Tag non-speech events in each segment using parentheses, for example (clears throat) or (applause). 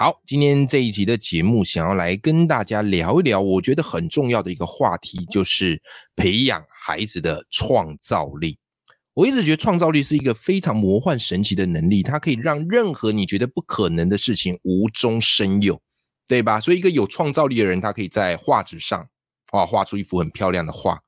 好，今天这一集的节目，想要来跟大家聊一聊，我觉得很重要的一个话题，就是培养孩子的创造力。我一直觉得创造力是一个非常魔幻神奇的能力，它可以让任何你觉得不可能的事情无中生有，对吧？所以，一个有创造力的人，他可以在画纸上啊画出一幅很漂亮的画，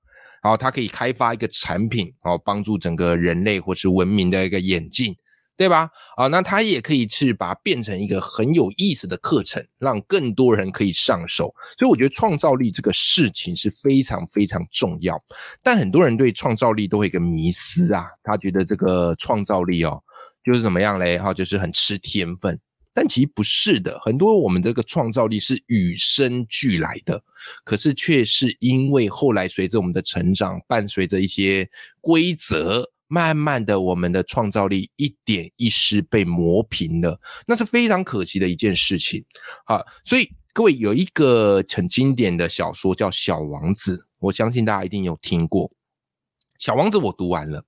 然后他可以开发一个产品，然后帮助整个人类或是文明的一个演进。对吧？啊，那他也可以去把它变成一个很有意思的课程，让更多人可以上手。所以我觉得创造力这个事情是非常非常重要。但很多人对创造力都会一个迷思啊，他觉得这个创造力哦，就是怎么样嘞？哈，就是很吃天分。但其实不是的，很多我们这个创造力是与生俱来的，可是却是因为后来随着我们的成长，伴随着一些规则。慢慢的，我们的创造力一点一丝被磨平了，那是非常可惜的一件事情。好，所以各位有一个很经典的小说叫《小王子》，我相信大家一定有听过。《小王子》我读完了，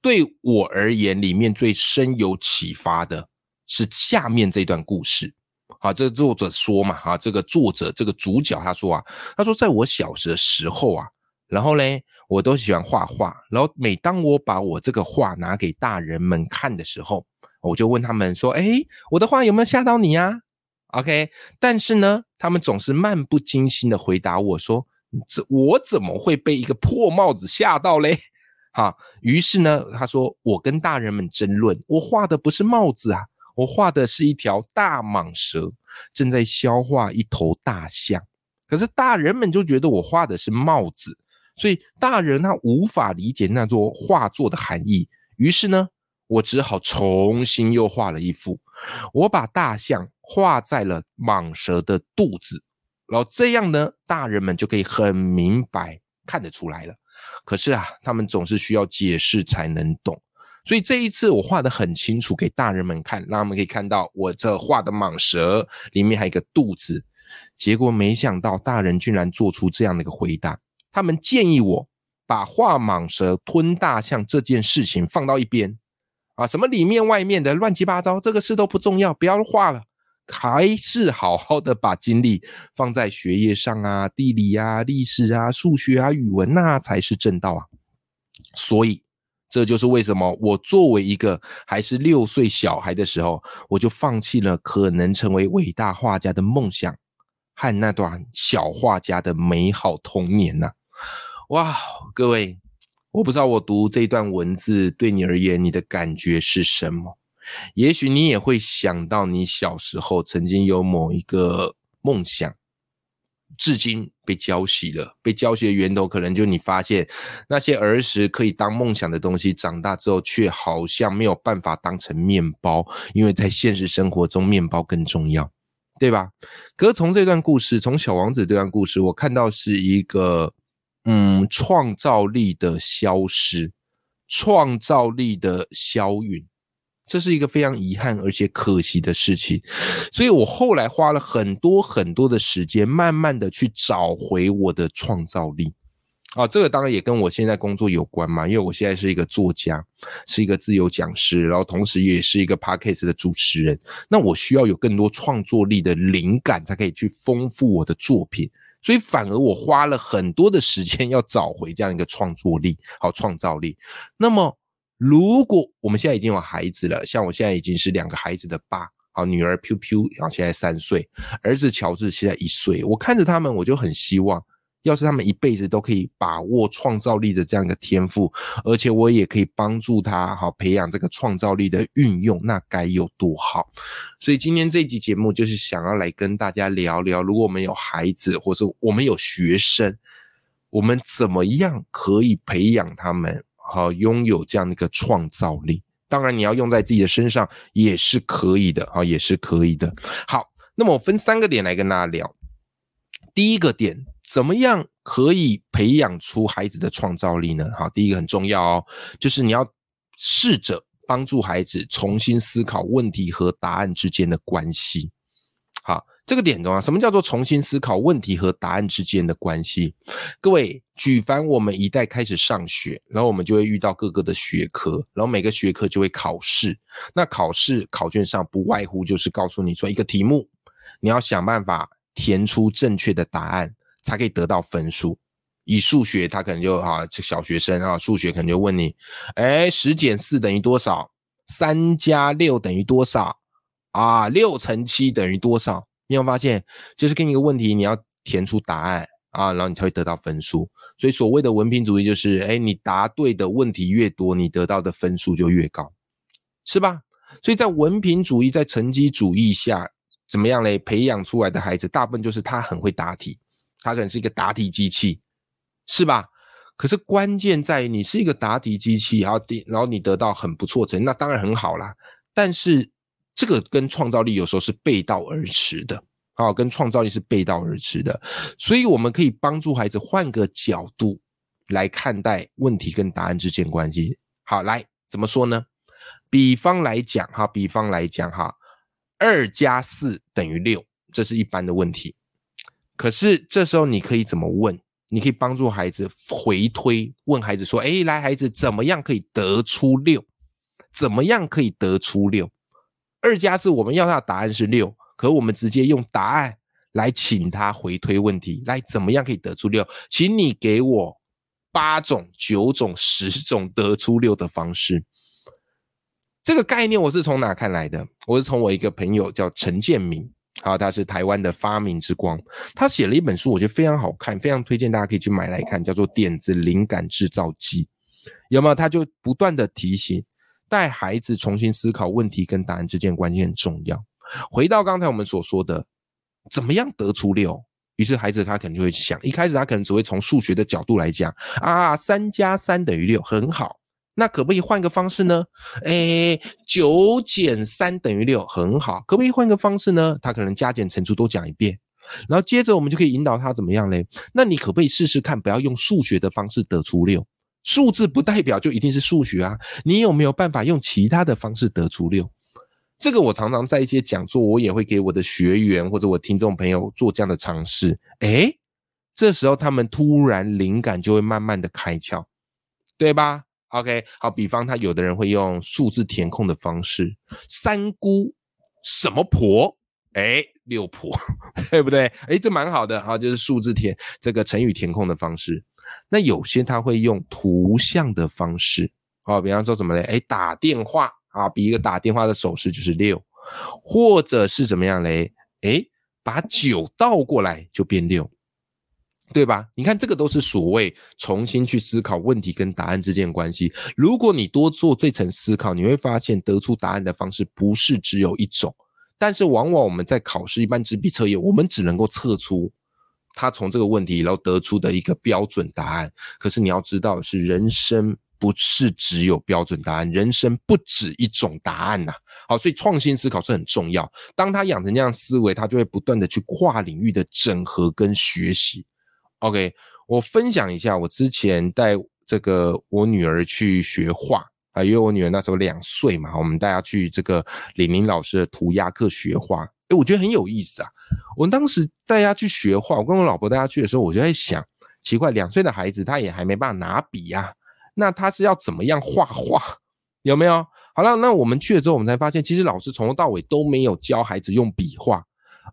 对我而言，里面最深有启发的是下面这段故事。好，这个作者说嘛，哈，这个作者这个主角他说啊，他说在我小时的时候啊。然后嘞，我都喜欢画画。然后每当我把我这个画拿给大人们看的时候，我就问他们说：“哎，我的画有没有吓到你呀？”OK，但是呢，他们总是漫不经心的回答我说：“这我怎么会被一个破帽子吓到嘞？”哈，于是呢，他说：“我跟大人们争论，我画的不是帽子啊，我画的是一条大蟒蛇正在消化一头大象。可是大人们就觉得我画的是帽子。”所以大人他无法理解那座画作的含义，于是呢，我只好重新又画了一幅。我把大象画在了蟒蛇的肚子，然后这样呢，大人们就可以很明白看得出来了。可是啊，他们总是需要解释才能懂。所以这一次我画的很清楚给大人们看，让他们可以看到我这画的蟒蛇里面还有一个肚子。结果没想到大人居然做出这样的一个回答。他们建议我把画蟒蛇吞大象这件事情放到一边，啊，什么里面外面的乱七八糟，这个事都不重要，不要画了，还是好好的把精力放在学业上啊，地理啊、历史啊、数学啊、语文，那才是正道啊。所以，这就是为什么我作为一个还是六岁小孩的时候，我就放弃了可能成为伟大画家的梦想和那段小画家的美好童年呐。哇，各位，我不知道我读这段文字对你而言，你的感觉是什么？也许你也会想到你小时候曾经有某一个梦想，至今被浇熄了。被浇熄的源头，可能就你发现那些儿时可以当梦想的东西，长大之后却好像没有办法当成面包，因为在现实生活中，面包更重要，对吧？可是从这段故事，从小王子这段故事，我看到是一个。嗯，创造力的消失，创造力的消陨，这是一个非常遗憾而且可惜的事情。所以我后来花了很多很多的时间，慢慢的去找回我的创造力。啊，这个当然也跟我现在工作有关嘛，因为我现在是一个作家，是一个自由讲师，然后同时也是一个 podcast 的主持人。那我需要有更多创作力的灵感，才可以去丰富我的作品。所以反而我花了很多的时间要找回这样一个创作力，(laughs) 好创造力。那么如果我们现在已经有孩子了，像我现在已经是两个孩子的爸，好女儿 Piu Piu，然后现在三岁，儿子乔治现在一岁，我看着他们，我就很希望。要是他们一辈子都可以把握创造力的这样一个天赋，而且我也可以帮助他好培养这个创造力的运用，那该有多好！所以今天这一集节目就是想要来跟大家聊聊，如果我们有孩子，或者我们有学生，我们怎么样可以培养他们好拥有这样的一个创造力？当然，你要用在自己的身上也是可以的啊，也是可以的。好，那么我分三个点来跟大家聊。第一个点。怎么样可以培养出孩子的创造力呢？好，第一个很重要哦，就是你要试着帮助孩子重新思考问题和答案之间的关系。好，这个点重要。什么叫做重新思考问题和答案之间的关系？各位，举凡我们一旦开始上学，然后我们就会遇到各个的学科，然后每个学科就会考试。那考试考卷上不外乎就是告诉你说一个题目，你要想办法填出正确的答案，才可以得到分数。以数学，他可能就啊，这小学生啊，数学可能就问你，哎，十减四等于多少？三加六等于多少？啊，六乘七等于多少？你有发现，就是给你一个问题，你要填出答案啊，然后你才会得到分数。所以所谓的文凭主义就是，哎，你答对的问题越多，你得到的分数就越高，是吧？所以在文凭主义、在成绩主义下，怎么样嘞？培养出来的孩子，大部分就是他很会答题，他可能是一个答题机器，是吧？可是关键在于你是一个答题机器，然后第然后你得到很不错成绩，那当然很好啦。但是这个跟创造力有时候是背道而驰的，啊，跟创造力是背道而驰的，所以我们可以帮助孩子换个角度来看待问题跟答案之间关系。好，来怎么说呢？比方来讲，哈，比方来讲，哈，二加四等于六，这是一般的问题。可是这时候你可以怎么问？你可以帮助孩子回推，问孩子说：“哎，来，孩子，怎么样可以得出六？怎么样可以得出六？”二加四，我们要他的答案是六，可我们直接用答案来请他回推问题，来怎么样可以得出六？请你给我八种、九种、十种得出六的方式。这个概念我是从哪看来的？我是从我一个朋友叫陈建明，然后，他是台湾的发明之光，他写了一本书，我觉得非常好看，非常推荐大家可以去买来看，叫做《点子灵感制造机》，有没有？他就不断的提醒。带孩子重新思考问题跟答案之间关系很重要。回到刚才我们所说的，怎么样得出六？于是孩子他可能就会想，一开始他可能只会从数学的角度来讲啊，三加三等于六，很好。那可不可以换个方式呢？哎，九减三等于六，很好。可不可以换个方式呢？他可能加减乘除都讲一遍，然后接着我们就可以引导他怎么样嘞？那你可不可以试试看，不要用数学的方式得出六？数字不代表就一定是数学啊！你有没有办法用其他的方式得出六？这个我常常在一些讲座，我也会给我的学员或者我听众朋友做这样的尝试。诶，这时候他们突然灵感就会慢慢的开窍，对吧？OK，好，比方他有的人会用数字填空的方式，三姑什么婆？诶，六婆，(laughs) 对不对？诶，这蛮好的啊，就是数字填这个成语填空的方式。那有些他会用图像的方式，哦，比方说什么嘞？哎，打电话啊，比一个打电话的手势就是六，或者是怎么样嘞？哎，把九倒过来就变六，对吧？你看这个都是所谓重新去思考问题跟答案之间的关系。如果你多做这层思考，你会发现得出答案的方式不是只有一种，但是往往我们在考试一般纸笔测验，我们只能够测出。他从这个问题然后得出的一个标准答案，可是你要知道，是人生不是只有标准答案，人生不止一种答案呐。好，所以创新思考是很重要。当他养成这样思维，他就会不断的去跨领域的整合跟学习。OK，我分享一下，我之前带这个我女儿去学画啊，因为我女儿那时候两岁嘛，我们带她去这个李明老师的涂鸦课学画。哎，我觉得很有意思啊！我当时带她去学画，我跟我老婆带她去的时候，我就在想，奇怪，两岁的孩子他也还没办法拿笔呀，那他是要怎么样画画？有没有？好了，那我们去了之后，我们才发现，其实老师从头到尾都没有教孩子用笔画，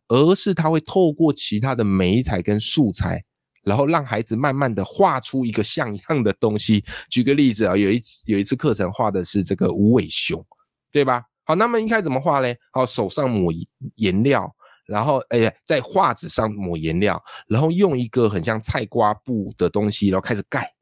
而是他会透过其他的美材跟素材，然后让孩子慢慢的画出一个像样的东西。举个例子啊，有一次有一次课程画的是这个无尾熊，对吧？好，那么应该怎么画嘞？好，手上抹颜料，然后哎呀，在画纸上抹颜料，然后用一个很像菜瓜布的东西，然后开始盖，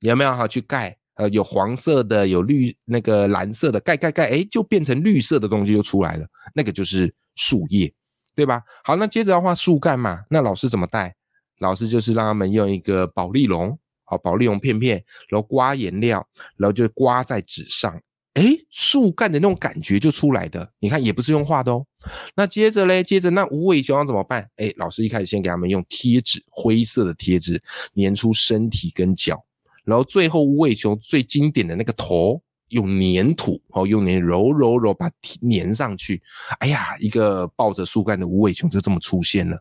有没有？好，去盖，呃，有黄色的，有绿那个蓝色的，盖盖盖，哎，就变成绿色的东西就出来了，那个就是树叶，对吧？好，那接着要画树干嘛？那老师怎么带？老师就是让他们用一个宝丽龙，好，宝丽龙片片，然后刮颜料，然后就刮在纸上。哎，树干的那种感觉就出来的。你看，也不是用画的哦。那接着嘞，接着那无尾熊要怎么办？哎，老师一开始先给他们用贴纸，灰色的贴纸粘出身体跟脚，然后最后无尾熊最经典的那个头，用粘土哦，用粘揉揉揉把粘上去。哎呀，一个抱着树干的无尾熊就这么出现了。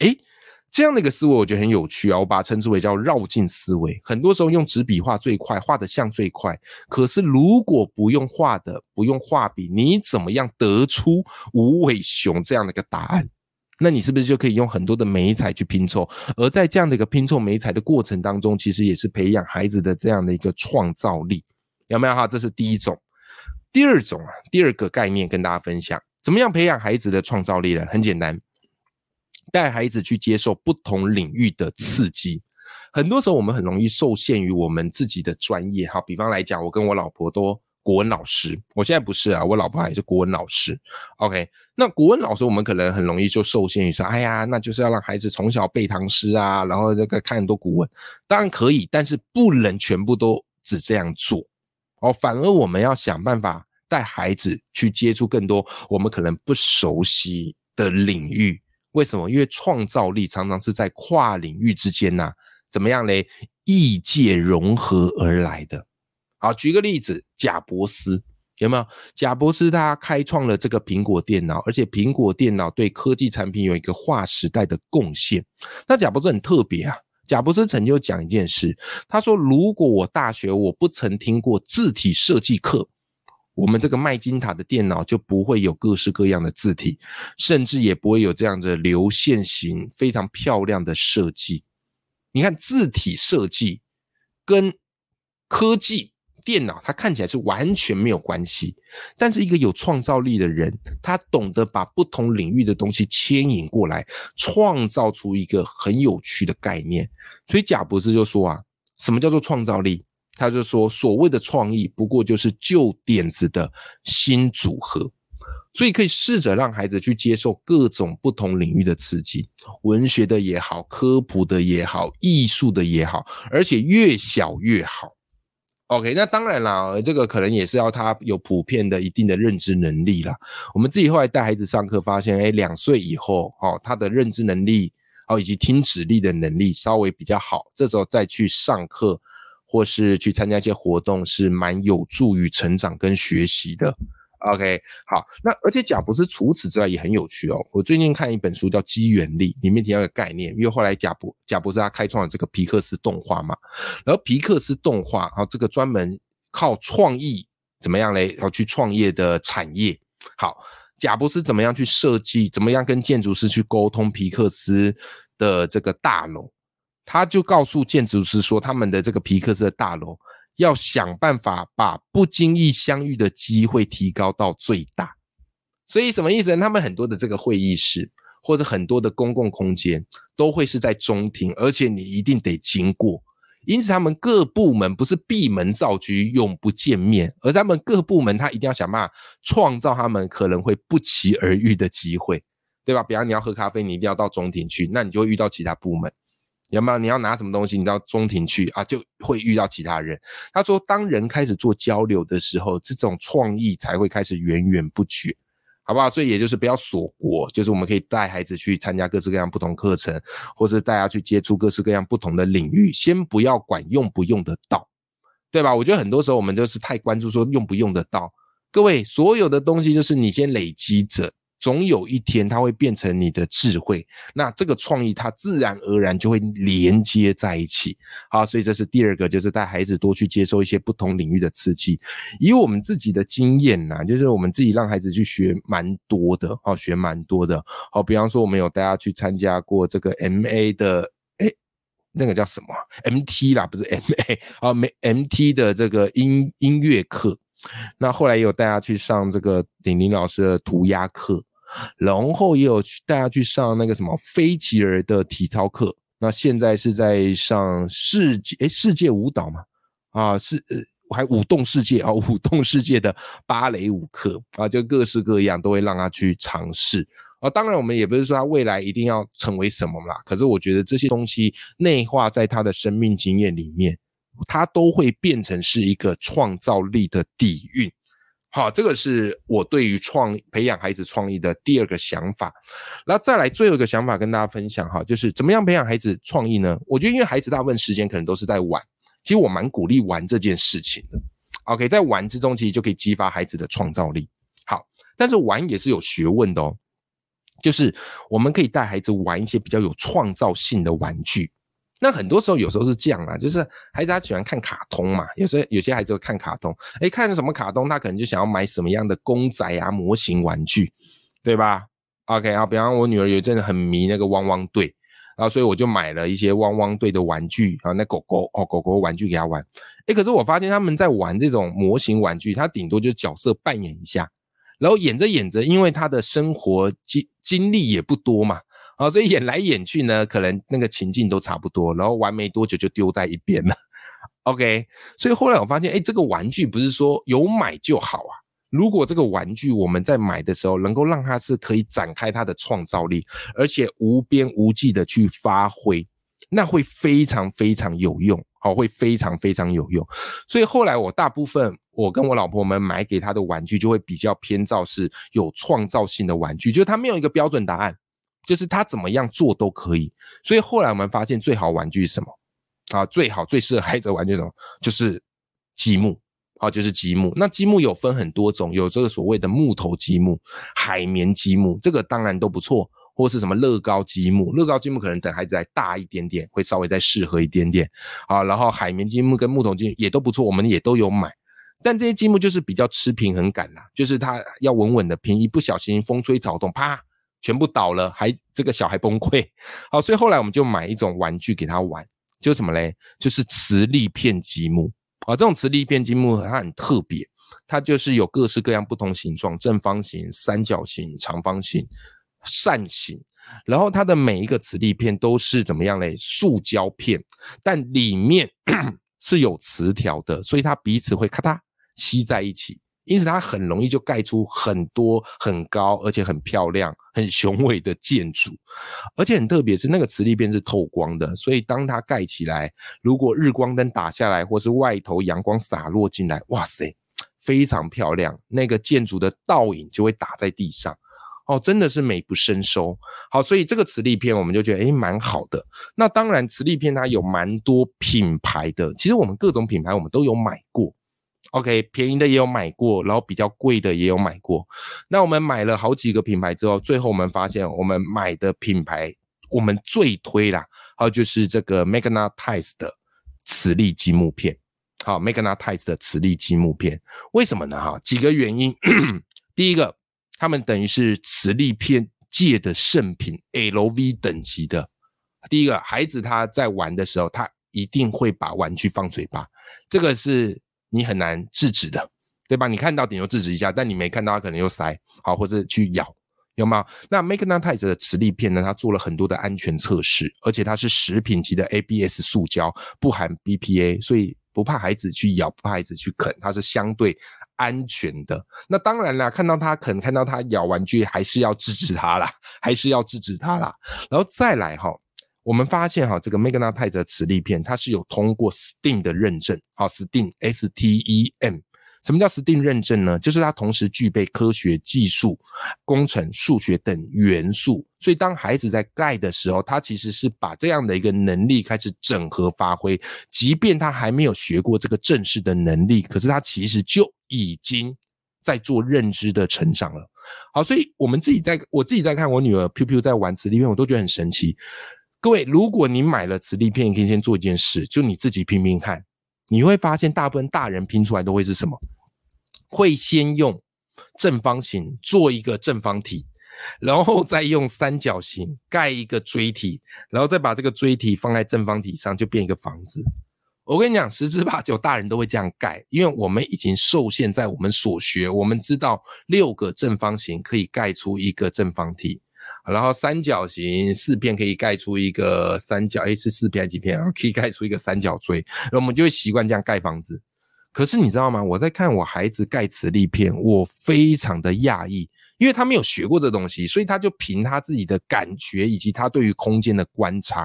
哎。这样的一个思维，我觉得很有趣啊！我把它称之为叫绕境思维。很多时候用纸笔画最快，画的像最快。可是如果不用画的，不用画笔，你怎么样得出无尾熊这样的一个答案？那你是不是就可以用很多的美彩去拼凑？而在这样的一个拼凑美彩的过程当中，其实也是培养孩子的这样的一个创造力，有没有哈？这是第一种。第二种啊，第二个概念跟大家分享，怎么样培养孩子的创造力呢？很简单。带孩子去接受不同领域的刺激，很多时候我们很容易受限于我们自己的专业。哈，比方来讲，我跟我老婆都国文老师，我现在不是啊，我老婆还是国文老师。OK，那国文老师我们可能很容易就受限于说，哎呀，那就是要让孩子从小背唐诗啊，然后那个看很多古文，当然可以，但是不能全部都只这样做哦。反而我们要想办法带孩子去接触更多我们可能不熟悉的领域。为什么？因为创造力常常是在跨领域之间呐，怎么样嘞？异界融合而来的。好，举个例子，贾伯斯有没有？贾伯斯他开创了这个苹果电脑，而且苹果电脑对科技产品有一个划时代的贡献。那贾伯斯很特别啊。贾伯斯曾经讲一件事，他说：“如果我大学我不曾听过字体设计课。”我们这个麦金塔的电脑就不会有各式各样的字体，甚至也不会有这样的流线型非常漂亮的设计。你看字体设计跟科技电脑，它看起来是完全没有关系。但是一个有创造力的人，他懂得把不同领域的东西牵引过来，创造出一个很有趣的概念。所以贾博士就说啊，什么叫做创造力？他就说，所谓的创意不过就是旧点子的新组合，所以可以试着让孩子去接受各种不同领域的刺激，文学的也好，科普的也好，艺术的也好，而且越小越好。OK，那当然啦，这个可能也是要他有普遍的一定的认知能力啦。我们自己后来带孩子上课发现，哎，两岁以后，哦，他的认知能力，哦，以及听指令的能力稍微比较好，这时候再去上课。或是去参加一些活动，是蛮有助于成长跟学习的。OK，好，那而且贾博士除此之外也很有趣哦。我最近看一本书叫《机缘力》，里面提到一个概念，因为后来贾博贾博士他开创了这个皮克斯动画嘛，然后皮克斯动画，然后这个专门靠创意怎么样嘞？然后去创业的产业。好，贾博士怎么样去设计？怎么样跟建筑师去沟通皮克斯的这个大楼？他就告诉建筑师说，他们的这个皮克斯的大楼要想办法把不经意相遇的机会提高到最大。所以什么意思呢？他们很多的这个会议室或者很多的公共空间都会是在中庭，而且你一定得经过。因此，他们各部门不是闭门造车，永不见面，而他们各部门他一定要想办法创造他们可能会不期而遇的机会，对吧？比方你要喝咖啡，你一定要到中庭去，那你就会遇到其他部门。有没有？你要拿什么东西？你到中庭去啊，就会遇到其他人。他说，当人开始做交流的时候，这种创意才会开始源源不绝，好不好？所以也就是不要锁国，就是我们可以带孩子去参加各式各样不同课程，或是带他去接触各式各样不同的领域。先不要管用不用得到，对吧？我觉得很多时候我们就是太关注说用不用得到。各位，所有的东西就是你先累积着。总有一天，它会变成你的智慧。那这个创意，它自然而然就会连接在一起。好，所以这是第二个，就是带孩子多去接受一些不同领域的刺激。以我们自己的经验呐，就是我们自己让孩子去学蛮多的，哦，学蛮多的。好，比方说我们有带他去参加过这个 M A 的，哎，那个叫什么 M T 啦，不是 M A (laughs) 啊，没 M T 的这个音音乐课。那后来也有带他去上这个鼎林老师的涂鸦课。然后也有去带他去上那个什么飞吉儿的体操课，那现在是在上世界诶世界舞蹈嘛啊是呃还舞动世界啊舞动世界的芭蕾舞课啊就各式各样都会让他去尝试啊当然我们也不是说他未来一定要成为什么啦，可是我觉得这些东西内化在他的生命经验里面，它都会变成是一个创造力的底蕴。好，这个是我对于创培养孩子创意的第二个想法。那再来最后一个想法跟大家分享哈，就是怎么样培养孩子创意呢？我觉得因为孩子大部分时间可能都是在玩，其实我蛮鼓励玩这件事情的。OK，在玩之中其实就可以激发孩子的创造力。好，但是玩也是有学问的哦，就是我们可以带孩子玩一些比较有创造性的玩具。那很多时候，有时候是这样啊，就是孩子他喜欢看卡通嘛，有时候有些孩子会看卡通，哎，看什么卡通，他可能就想要买什么样的公仔啊、模型玩具，对吧？OK 啊，比方我女儿有一阵子很迷那个汪汪队，然后所以我就买了一些汪汪队的玩具啊，那狗狗哦，狗狗玩具给他玩，哎，可是我发现他们在玩这种模型玩具，他顶多就角色扮演一下，然后演着演着，因为他的生活经经历也不多嘛。啊，所以演来演去呢，可能那个情境都差不多，然后玩没多久就丢在一边了。OK，所以后来我发现，哎，这个玩具不是说有买就好啊。如果这个玩具我们在买的时候，能够让它是可以展开它的创造力，而且无边无际的去发挥，那会非常非常有用，好，会非常非常有用。所以后来我大部分我跟我老婆们买给他的玩具，就会比较偏照是有创造性的玩具，就是它没有一个标准答案。就是他怎么样做都可以，所以后来我们发现最好玩具是什么啊？最好最适合孩子玩具什么？就是积木啊，就是积木。那积木有分很多种，有这个所谓的木头积木、海绵积木，这个当然都不错，或是什么乐高积木。乐高积木可能等孩子再大一点点，会稍微再适合一点点啊。然后海绵积木跟木头积木也都不错，我们也都有买。但这些积木就是比较吃平衡感啦，就是它要稳稳的平，一不小心风吹草动，啪。全部倒了，还这个小孩崩溃。(laughs) 好，所以后来我们就买一种玩具给他玩，就什么嘞？就是磁力片积木啊。这种磁力片积木它很特别，它就是有各式各样不同形状，正方形、三角形、长方形、扇形。然后它的每一个磁力片都是怎么样嘞？塑胶片，但里面 (clears throat) 是有磁条的，所以它彼此会咔嗒吸在一起。因此，它很容易就盖出很多很高而且很漂亮、很雄伟的建筑，而且很特别是那个磁力片是透光的，所以当它盖起来，如果日光灯打下来，或是外头阳光洒落进来，哇塞，非常漂亮，那个建筑的倒影就会打在地上，哦，真的是美不胜收。好，所以这个磁力片我们就觉得诶蛮好的。那当然，磁力片它有蛮多品牌的，其实我们各种品牌我们都有买过。OK，便宜的也有买过，然后比较贵的也有买过。那我们买了好几个品牌之后，最后我们发现，我们买的品牌我们最推啦，还有就是这个 Magnetize 的磁力积木片。好，Magnetize 的磁力积木片，为什么呢？哈，几个原因。(coughs) 第一个，他们等于是磁力片界的圣品，LV 等级的。第一个，孩子他在玩的时候，他一定会把玩具放嘴巴，这个是。你很难制止的，对吧？你看到顶多制止一下，但你没看到，它可能又塞好，或者去咬，有吗？那 Magnetize 的磁力片呢？它做了很多的安全测试，而且它是食品级的 ABS 塑胶，不含 BPA，所以不怕孩子去咬，不怕孩子去啃，它是相对安全的。那当然啦，看到它啃，看到它咬玩具，还是要制止它啦，还是要制止它啦。然后再来哈。我们发现哈，这个 Magnetize 磁力片，它是有通过 STEAM 的认证，好，STEAM S T E M，什么叫 STEAM 认证呢？就是它同时具备科学技术、工程、数学等元素，所以当孩子在盖的时候，他其实是把这样的一个能力开始整合发挥，即便他还没有学过这个正式的能力，可是他其实就已经在做认知的成长了。好，所以我们自己在我自己在看我女儿 Piu Piu 在玩磁力片，我都觉得很神奇。各位，如果你买了磁力片，你可以先做一件事，就你自己拼拼看，你会发现大部分大人拼出来都会是什么？会先用正方形做一个正方体，然后再用三角形盖一个锥体，然后再把这个锥体放在正方体上，就变一个房子。我跟你讲，十之八九大人都会这样盖，因为我们已经受限在我们所学，我们知道六个正方形可以盖出一个正方体。然后三角形四片可以盖出一个三角，哎，是四片还是几片啊？(laughs) 可以盖出一个三角锥，那我们就会习惯这样盖房子。可是你知道吗？我在看我孩子盖磁力片，我非常的讶异，因为他没有学过这东西，所以他就凭他自己的感觉以及他对于空间的观察。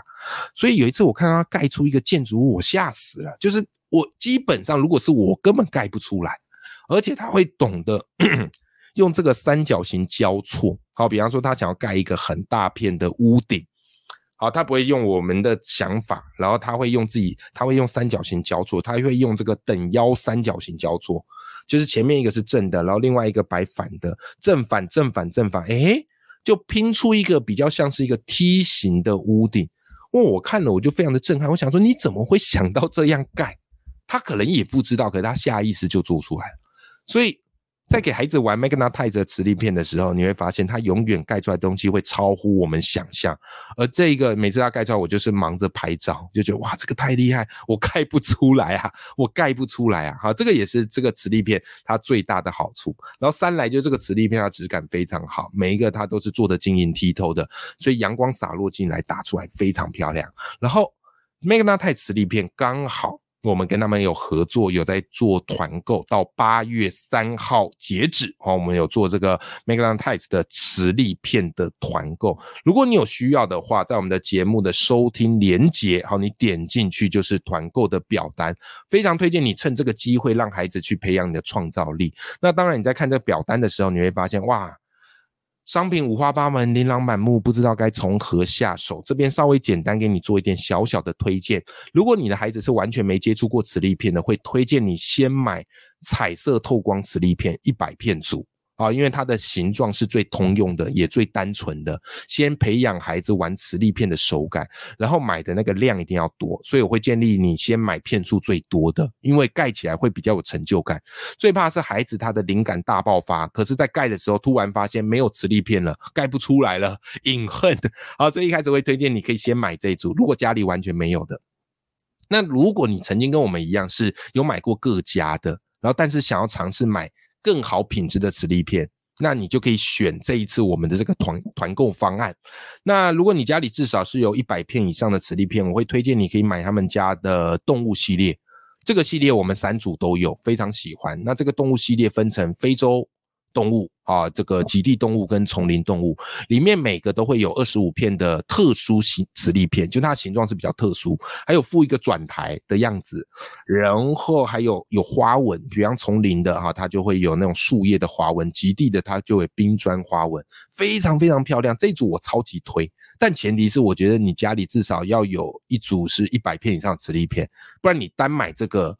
所以有一次我看到他盖出一个建筑物，我吓死了，就是我基本上如果是我根本盖不出来，而且他会懂得用这个三角形交错。好，比方说他想要盖一个很大片的屋顶。好，他不会用我们的想法，然后他会用自己，他会用三角形交错，他会用这个等腰三角形交错，就是前面一个是正的，然后另外一个摆反的，正反正反正反，诶，就拼出一个比较像是一个梯形的屋顶。问我看了我就非常的震撼，我想说你怎么会想到这样盖？他可能也不知道，可是他下意识就做出来了，所以。在给孩子玩 Magnetize 磁力片的时候，你会发现它永远盖出来东西会超乎我们想象。而这个每次他盖出来，我就是忙着拍照，就觉得哇，这个太厉害，我盖不出来啊，(laughs) 我盖不出来啊。好，这个也是这个磁力片它最大的好处。然后三来就这个磁力片它质感非常好，每一个它都是做的晶莹剔透的，所以阳光洒落进来打出来非常漂亮。然后 Magnetize 磁力片刚好。我们跟他们有合作，有在做团购，到八月三号截止。好，我们有做这个 Magnetize 的磁力片的团购。如果你有需要的话，在我们的节目的收听连接，好，你点进去就是团购的表单。非常推荐你趁这个机会让孩子去培养你的创造力。那当然，你在看这个表单的时候，你会发现，哇。商品五花八门，琳琅满目，不知道该从何下手。这边稍微简单给你做一点小小的推荐。如果你的孩子是完全没接触过磁力片的，会推荐你先买彩色透光磁力片一百片组。啊，因为它的形状是最通用的，也最单纯的。先培养孩子玩磁力片的手感，然后买的那个量一定要多。所以我会建议你先买片数最多的，因为盖起来会比较有成就感。最怕是孩子他的灵感大爆发，可是在盖的时候突然发现没有磁力片了，盖不出来了，隐恨。好，所以一开始会推荐你可以先买这一组。如果家里完全没有的，那如果你曾经跟我们一样是有买过各家的，然后但是想要尝试买。更好品质的磁力片，那你就可以选这一次我们的这个团团购方案。那如果你家里至少是有一百片以上的磁力片，我会推荐你可以买他们家的动物系列。这个系列我们三组都有，非常喜欢。那这个动物系列分成非洲。动物啊，这个极地动物跟丛林动物里面每个都会有二十五片的特殊形磁力片，就它的形状是比较特殊，还有附一个转台的样子，然后还有有花纹，比方丛林的哈，它就会有那种树叶的花纹；极地的它就会冰砖花纹，非常非常漂亮。这组我超级推，但前提是我觉得你家里至少要有一组是一百片以上的磁力片，不然你单买这个，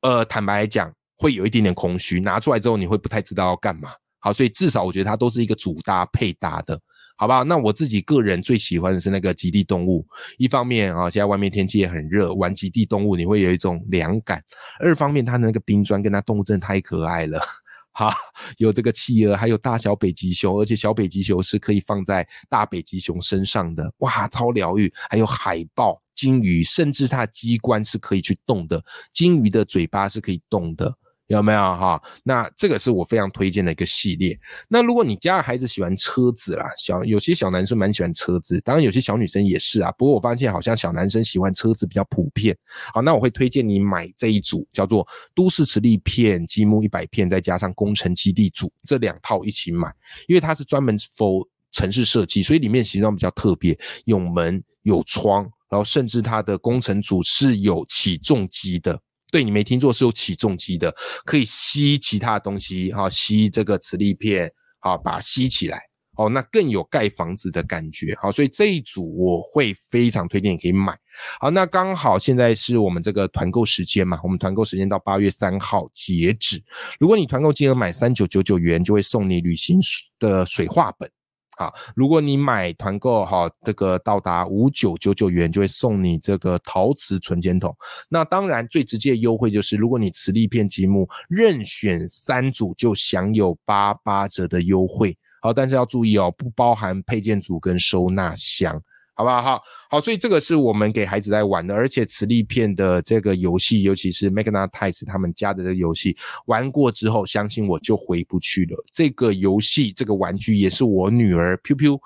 呃，坦白来讲。会有一点点空虚，拿出来之后你会不太知道要干嘛。好，所以至少我觉得它都是一个主搭配搭的，好不好？那我自己个人最喜欢的是那个极地动物。一方面啊，现在外面天气也很热，玩极地动物你会有一种凉感；二方面，它的那个冰砖跟它动物真的太可爱了。(laughs) 哈，有这个企鹅，还有大小北极熊，而且小北极熊是可以放在大北极熊身上的，哇，超疗愈。还有海豹、鲸鱼，甚至它的机关是可以去动的，鲸鱼的嘴巴是可以动的。有没有哈？那这个是我非常推荐的一个系列。那如果你家的孩子喜欢车子啦，小有些小男生蛮喜欢车子，当然有些小女生也是啊。不过我发现好像小男生喜欢车子比较普遍。好，那我会推荐你买这一组，叫做都市磁力片积木一百片，再加上工程基地组这两套一起买，因为它是专门 for 城市设计，所以里面形状比较特别，有门有窗，然后甚至它的工程组是有起重机的。对你没听错，是有起重机的，可以吸其他东西，哈，吸这个磁力片，好，把它吸起来，哦，那更有盖房子的感觉，好，所以这一组我会非常推荐你可以买，好，那刚好现在是我们这个团购时间嘛，我们团购时间到八月三号截止，如果你团购金额买三九九九元，就会送你旅行的水画本。好，如果你买团购哈，这个到达五九九九元就会送你这个陶瓷纯铅筒。那当然最直接优惠就是，如果你磁力片积木任选三组，就享有八八折的优惠。好，但是要注意哦，不包含配件组跟收纳箱。好不好？好，好，所以这个是我们给孩子在玩的，而且磁力片的这个游戏，尤其是 Magnetize 他们家的这个游戏，玩过之后，相信我就回不去了。这个游戏，这个玩具也是我女儿 Piu Piu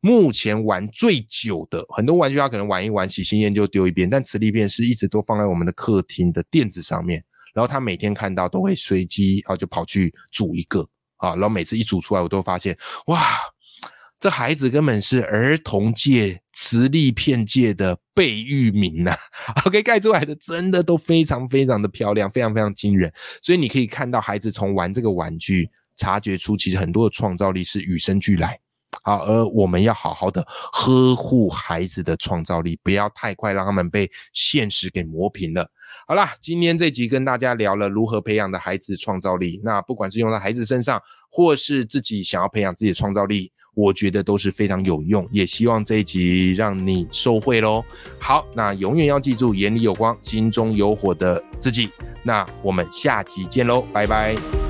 目前玩最久的。很多玩具她可能玩一玩，喜新厌旧丢一边，但磁力片是一直都放在我们的客厅的垫子上面，然后她每天看到都会随机啊就跑去组一个啊，然后每次一组出来，我都发现哇，这孩子根本是儿童界。实力片界的贝聿铭呐。(laughs) OK，盖出来的真的都非常非常的漂亮，非常非常惊人。所以你可以看到孩子从玩这个玩具，察觉出其实很多的创造力是与生俱来。好，而我们要好好的呵护孩子的创造力，不要太快让他们被现实给磨平了。好啦，今天这集跟大家聊了如何培养的孩子创造力。那不管是用在孩子身上，或是自己想要培养自己的创造力，我觉得都是非常有用。也希望这一集让你受惠喽。好，那永远要记住，眼里有光，心中有火的自己。那我们下集见喽，拜拜。